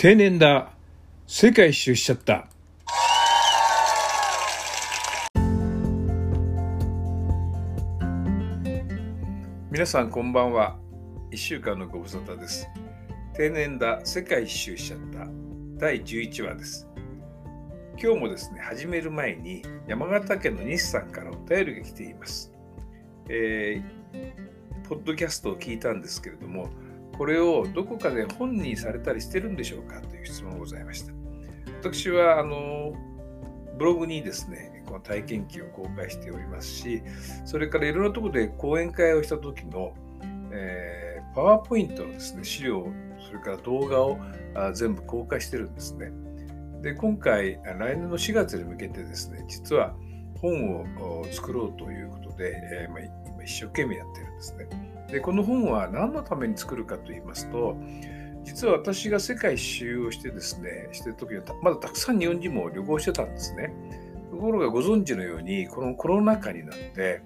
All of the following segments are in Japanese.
定年だ。世界一周しちゃった。皆さんこんばんは。1週間のご無沙汰です。定年だ。世界一周しちゃった。第11話です。今日もですね始める前に山形県の西さんからお便りが来ています。えー、ポッドキャストを聞いたんですけれどもこれをどこかで本にされたりしてるんでしょうかという質問がございました。私はあのブログにですね、この体験記を公開しておりますし、それからいろいろなところで講演会をした時の、えー、パワーポイントのですね、資料、それから動画をあ全部公開してるんですね。で、今回、来年の4月に向けてですね、実は本を作ろうということで、えー、ま今一生懸命やってるんですね。でこの本は何のために作るかと言いますと実は私が世界一周をしてですねしてる時はまだたくさん日本人も旅行してたんですね。ところがご存知のようにこのコロナ禍になって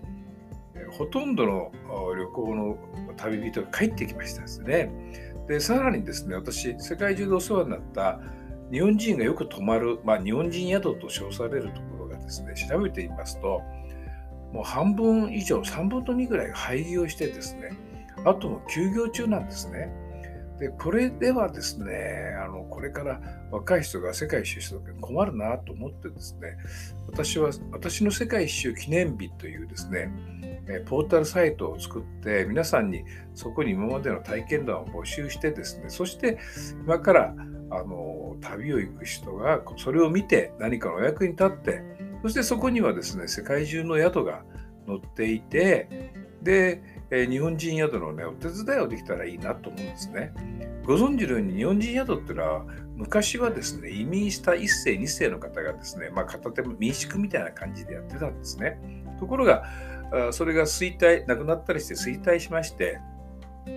ほとんどの旅行の旅人が帰ってきましたですね。でさらにですね私世界中でお世話になった日本人がよく泊まる、まあ、日本人宿と称されるところがですね調べてみますともう半分以上、3分の2ぐらいが廃業してですね、あとも休業中なんですね。で、これではですね、あの、これから若い人が世界一周した時に困るなと思ってですね、私は、私の世界一周記念日というですね、ポータルサイトを作って皆さんにそこに今までの体験談を募集してですねそして今からあの旅を行く人がそれを見て何かのお役に立ってそしてそこにはですね、世界中の宿が載っていて、で、え日本人宿のね、お手伝いをできたらいいなと思うんですね。ご存知のように日本人宿っていうのは、昔はですね、移民した1世、2世の方がですね、まあ、片手民宿みたいな感じでやってたんですね。ところが、それが衰退、なくなったりして衰退しまして、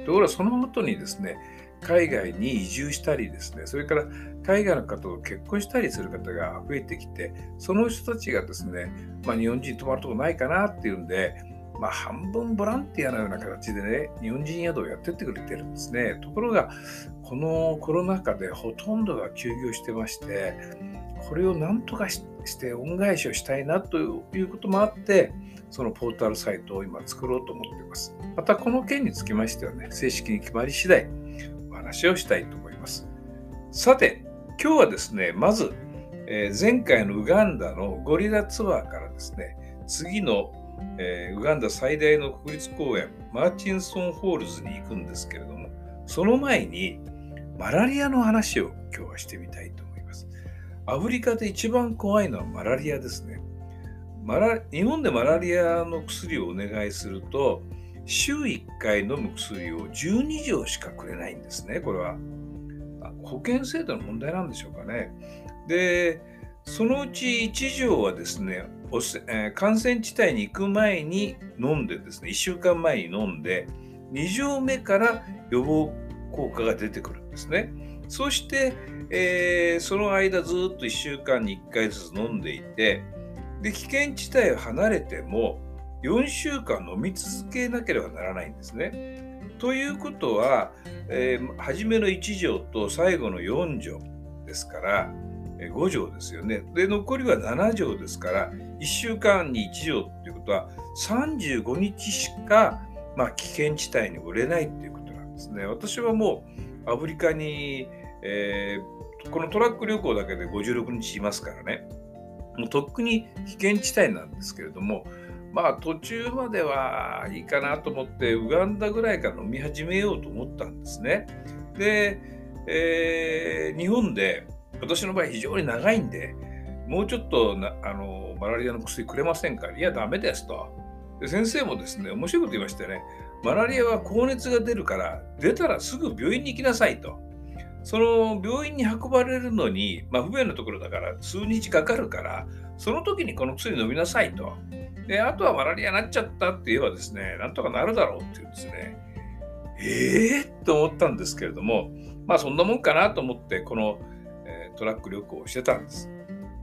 ところがその後にですね、海外に移住したりですね、それから海外の方と結婚したりする方が増えてきて、その人たちがですね、まあ、日本人泊まるとこないかなっていうんで、まあ、半分ボランティアのような形でね、日本人宿をやってってくれてるんですね。ところが、このコロナ禍でほとんどが休業してまして、これをなんとかして恩返しをしたいなということもあって、そのポータルサイトを今作ろうと思っています。またこの件につきましてはね、正式に決まり次第、話をしたいと思います。さて、今日はですね、まず、えー、前回のウガンダのゴリラツアーからですね、次の、えー、ウガンダ最大の国立公園、マーチンソンフォールズに行くんですけれども、その前にマラリアの話を今日はしてみたいと思います。アフリカで一番怖いのはマラリアですね。マラ日本でマラリアの薬をお願いすると、週1回飲む薬を12錠しかくれないんですね、これは。保険制度の問題なんでしょうかね。で、そのうち1錠はですね、感染地帯に行く前に飲んでですね、1週間前に飲んで、2錠目から予防効果が出てくるんですね。そして、えー、その間ずっと1週間に1回ずつ飲んでいて、で危険地帯を離れても4週間飲み続けなければならないんですね。ということは、えー、初めの1錠と最後の4錠ですから、えー、5錠ですよね。で、残りは7錠ですから、1週間に1錠っていうことは、35日しか、まあ、危険地帯に売れないっていうことなんですね。私はもうアフリカに、えー、このトラック旅行だけで56日いますからね。もうとっくに危険地帯なんですけれども、まあ途中まではいいかなと思ってウガンダぐらいから飲み始めようと思ったんですね。で、えー、日本で私の場合非常に長いんでもうちょっとあのマラリアの薬くれませんか？いやダメですとで先生もですね面白いこと言いましてねマラリアは高熱が出るから出たらすぐ病院に行きなさいと。その病院に運ばれるのに、まあ、不便なところだから数日かかるから、その時にこの薬飲みなさいと。で、あとはマラリアになっちゃったって言えばですね、なんとかなるだろうっていうんですね。ええー、と思ったんですけれども、まあそんなもんかなと思って、この、えー、トラック旅行をしてたんです。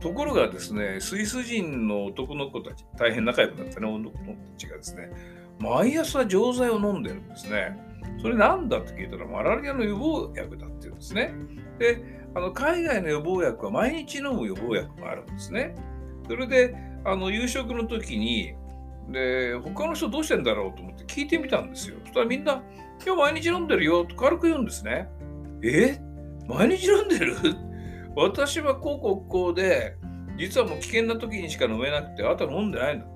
ところがですね、スイス人の男の子たち、大変仲良くなったね、男の子たちがですね、毎朝錠剤を飲んでるんですね。それなんだって聞いたら、マラリアの予防薬だって言うんですね。で、あの海外の予防薬は毎日飲む予防薬もあるんですね。それで、あの夕食の時に、で、他の人どうしてんだろうと思って聞いてみたんですよ。そしたらみんな、今日毎日飲んでるよと軽く言うんですね。え？毎日飲んでる 私はこうこうこうで、実はもう危険な時にしか飲めなくて、あとは飲んでないんだ。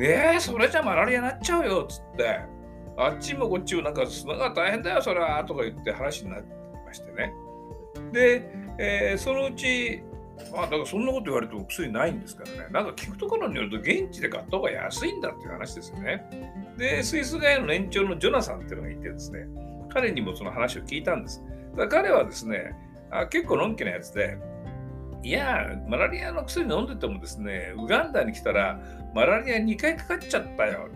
えー、それじゃマラリアになっちゃうよっつって、あっちもこっちもなんか、砂が大変だよ、それはとか言って話になってましてね。で、えー、そのうち、まあ、だからそんなこと言われても薬ないんですからね。なんか聞くところによると現地で買った方が安いんだっていう話ですよね。で、スイス街の年長のジョナサンっていうのがいてですね、彼にもその話を聞いたんです。だ彼はですね、あ結構のんきなやつで、いや、マラリアの薬飲んでてもですね、ウガンダに来たら、マラリア2回かかっちゃったよ。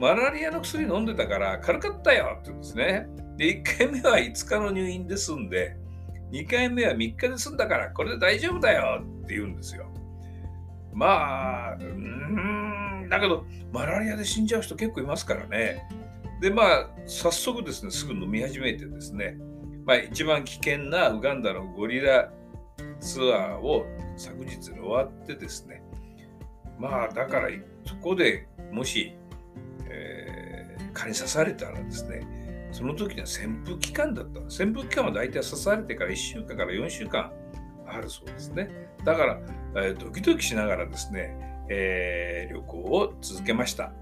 マラリアの薬飲んでたから軽かったよって言うんですね。で、1回目は5日の入院で済んで、2回目は3日で済んだから、これで大丈夫だよって言うんですよ。まあ、うーん、だけど、マラリアで死んじゃう人結構いますからね。で、まあ、早速ですね、すぐ飲み始めてですね、まあ、一番危険なウガンダのゴリラツアーを昨日終わってですね、まあ、だから、そこでもし、蚊に刺されたらですね、その時には潜伏期間だった潜伏期間は大体刺されてから1週間から4週間あるそうですね。だから、えー、ドキドキしながらですね、えー、旅行を続けました。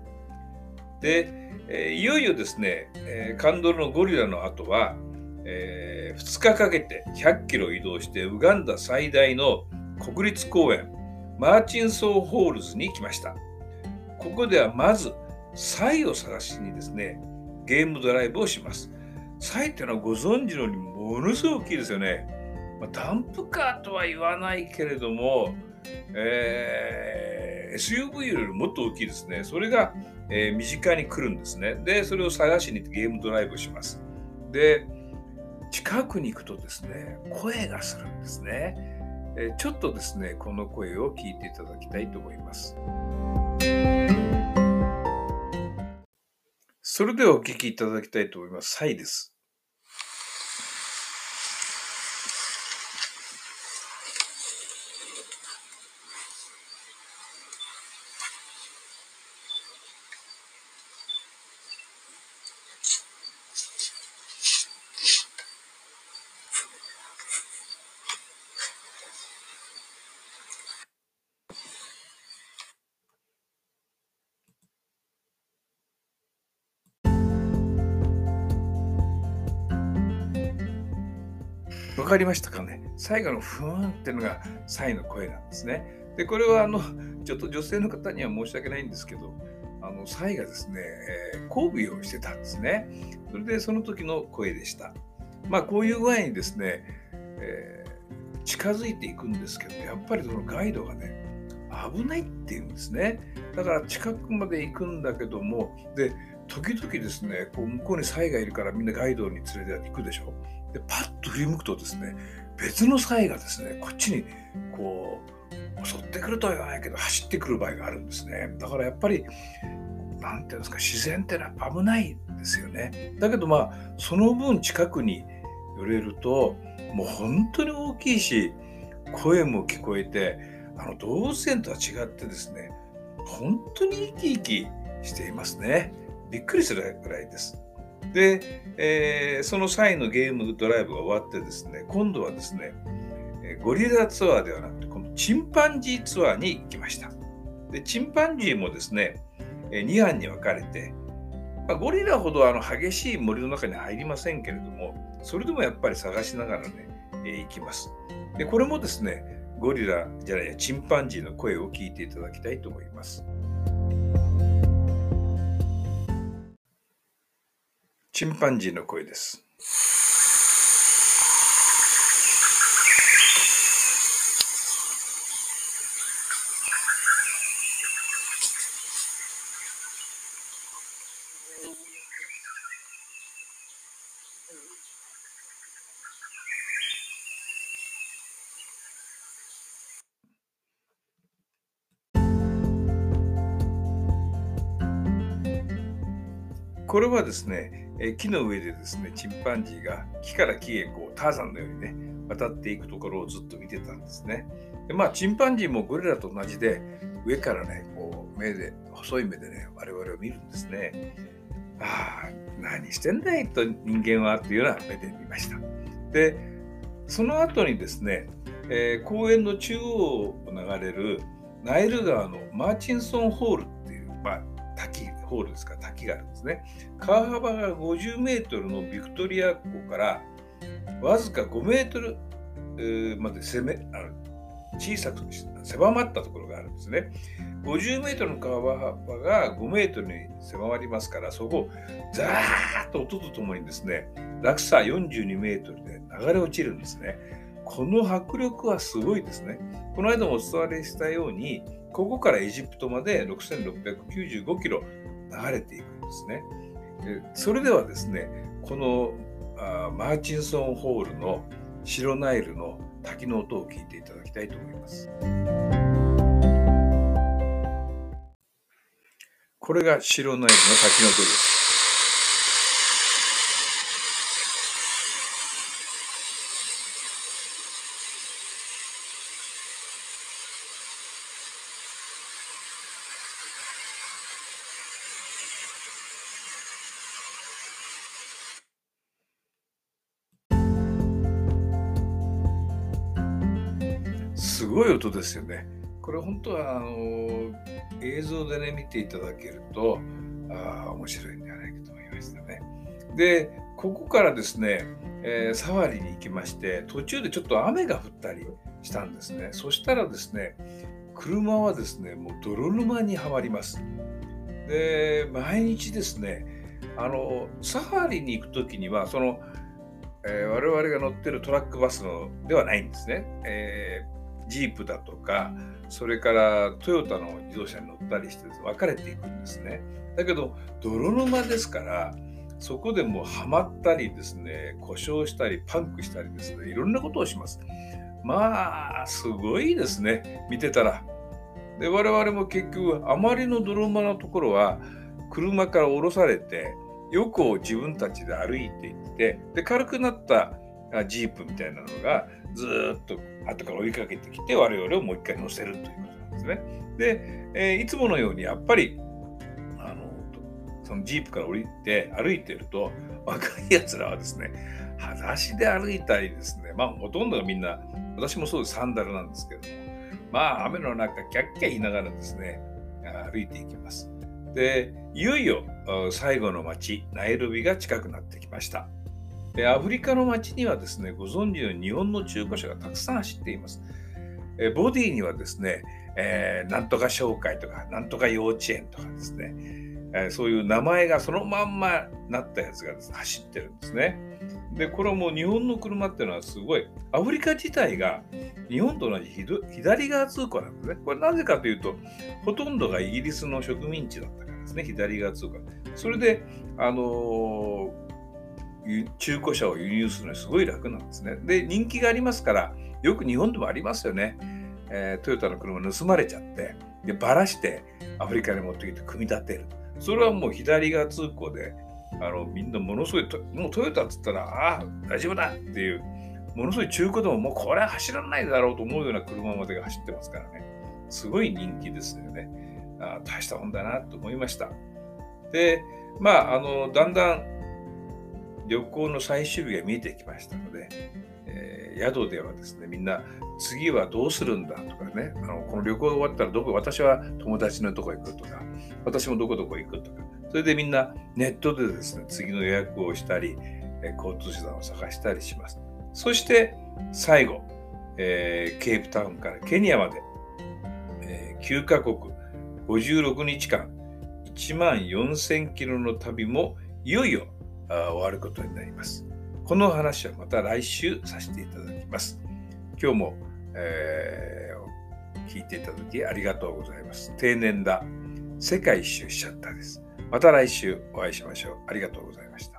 で、えー、いよいよですね、えー、カンドルのゴリラの後は、えー、2日かけて100キロ移動してウガンダ最大の国立公園マーチンソンフォールズに来ました。ここではまずサイを探しにですね、ゲームドライブをします。サイっていうのはご存知のようにものすごく大きいですよね。まあ、ダンプカーとは言わないけれども、えー、SUV よりもっと大きいですね。それが、えー、身近に来るんですね。で、それを探しに行ってゲームドライブをします。で、近くに行くとですね、声がするんですね。えー、ちょっとですね、この声を聞いていただきたいと思います。それではお聞きいただきたいと思います。サイです。わかりましたかね？最後のふーんっていうのがサイの声なんですね。で、これはあの、ちょっと女性の方には申し訳ないんですけど、あの、サイがですね、えー、交尾をしてたんですね。それでその時の声でした。まあ、こういう具合にですね、えー、近づいていくんですけど、やっぱりそのガイドがね、危ないって言うんですね。だから近くまで行くんだけども、で、時々ですね、こう向こうにサイがいるからみんなガイドに連れて行くでしょ。でパッと振り向くとですね別のサイがですねこっちにこう襲ってくるとは言わないけど走ってくる場合があるんですね。だからやっぱり何ていうんですか自然ってのは危ないんですよね。だけどまあその分近くに寄れるともう本当に大きいし声も聞こえてあの動物園とは違ってですね本当に生き生きしていますね。びっくりするぐらいです。で、えー、その際のゲームドライブが終わってですね、今度はですね、ゴリラツアーではなくて、このチンパンジーツアーに行きました。で、チンパンジーもですね、2班に分かれて、まあ、ゴリラほどあの激しい森の中に入りませんけれども、それでもやっぱり探しながらね、えー、行きます。で、これもですね、ゴリラじゃないや、チンパンジーの声を聞いていただきたいと思います。チンパンジーの声です。これはですね、え木の上でですね、チンパンジーが木から木へこうターザンのようにね、渡っていくところをずっと見てたんですね。でまあ、チンパンジーもゴリラと同じで、上からね、こう目で、細い目でね、我々を見るんですね。ああ、何してんだいと人間はっていうような目で見ました。で、その後にですね、えー、公園の中央を流れるナイル川のマーチンソンホールっていう、まあ、ホールですか滝があるんですね。川幅が50メートルのビクトリア湖からわずか5メートルまで攻めあの小さく狭まったところがあるんですね。50メートルの川幅が5メートルに狭まりますから、そこをザーッと音とともにですね、落差42メートルで流れ落ちるんですね。この迫力はすごいですね。この間もお伝えしたように、ここからエジプトまで6695キロ流れていくんですね。それではですね、このマーチンソンホールの白ナイルの滝の音を聞いていただきたいと思います。これが白ナイルの滝の音です。すごい音ですよね。これ本当はあの映像でね見ていただけるとあ面白いんじゃないかと思いましたね。でここからですね、えー、サファリに行きまして途中でちょっと雨が降ったりしたんですね。そしたらですね車はですねもう泥沼にはまります。で毎日ですねあのサファリに行く時にはその、えー、我々が乗ってるトラックバスのではないんですね。えージープだとか、それからトヨタの自動車に乗ったりして分かれていくんですね。だけど、泥沼ですから、そこでもうはまったりですね、故障したり、パンクしたりですね、いろんなことをします。まあ、すごいですね、見てたら。で、我々も結局、あまりの泥沼のところは、車から降ろされて、よく自分たちで歩いていって、で、軽くなったジープみたいなのがずっと後から追いかけてきて我々をもう一回乗せるということなんですね。で、えー、いつものようにやっぱりあのそのジープから降りて歩いてると若いやつらはですね裸足で歩いたりですねまあほとんどがみんな私もそうですサンダルなんですけどもまあ雨の中キャッキャ言いながらですね歩いていきます。でいよいよ最後の町ナイロビが近くなってきました。でアフリカの街にはですね、ご存知のように日本の中古車がたくさん走っていますえ。ボディにはですね、えー、なんとか紹介とか、なんとか幼稚園とかですね、えー、そういう名前がそのまんまなったやつが、ね、走ってるんですね。で、これはもう日本の車っていうのはすごい、アフリカ自体が日本と同じ左側通行なんですね。これなぜかというと、ほとんどがイギリスの植民地だったからですね、左側通行。それで、あのー中古車を輸入するのにすごい楽なんですね。で、人気がありますから、よく日本でもありますよね。えー、トヨタの車盗まれちゃって、で、ばらしてアフリカに持ってきて組み立てる。それはもう左側通行で、あのみんなものすごい、もうトヨタっつったら、ああ、大丈夫だっていう、ものすごい中古でももうこれは走らないだろうと思うような車までが走ってますからね。すごい人気ですよね。あ大したもんだなと思いました。で、まあ、あの、だんだん旅行の最終日が見えてきましたので、えー、宿ではですね、みんな次はどうするんだとかね、あのこの旅行が終わったらどこ、私は友達のとこ行くとか、私もどこどこ行くとか、それでみんなネットでですね、次の予約をしたり、え交通手段を探したりします。そして最後、えー、ケープタウンからケニアまで、えー、9カ国56日間1万4000キロの旅もいよいよ終わることになります。この話はまた来週させていただきます。今日も、えー、聞いていただきありがとうございます。定年だ。世界一周しちゃったです。また来週お会いしましょう。ありがとうございました。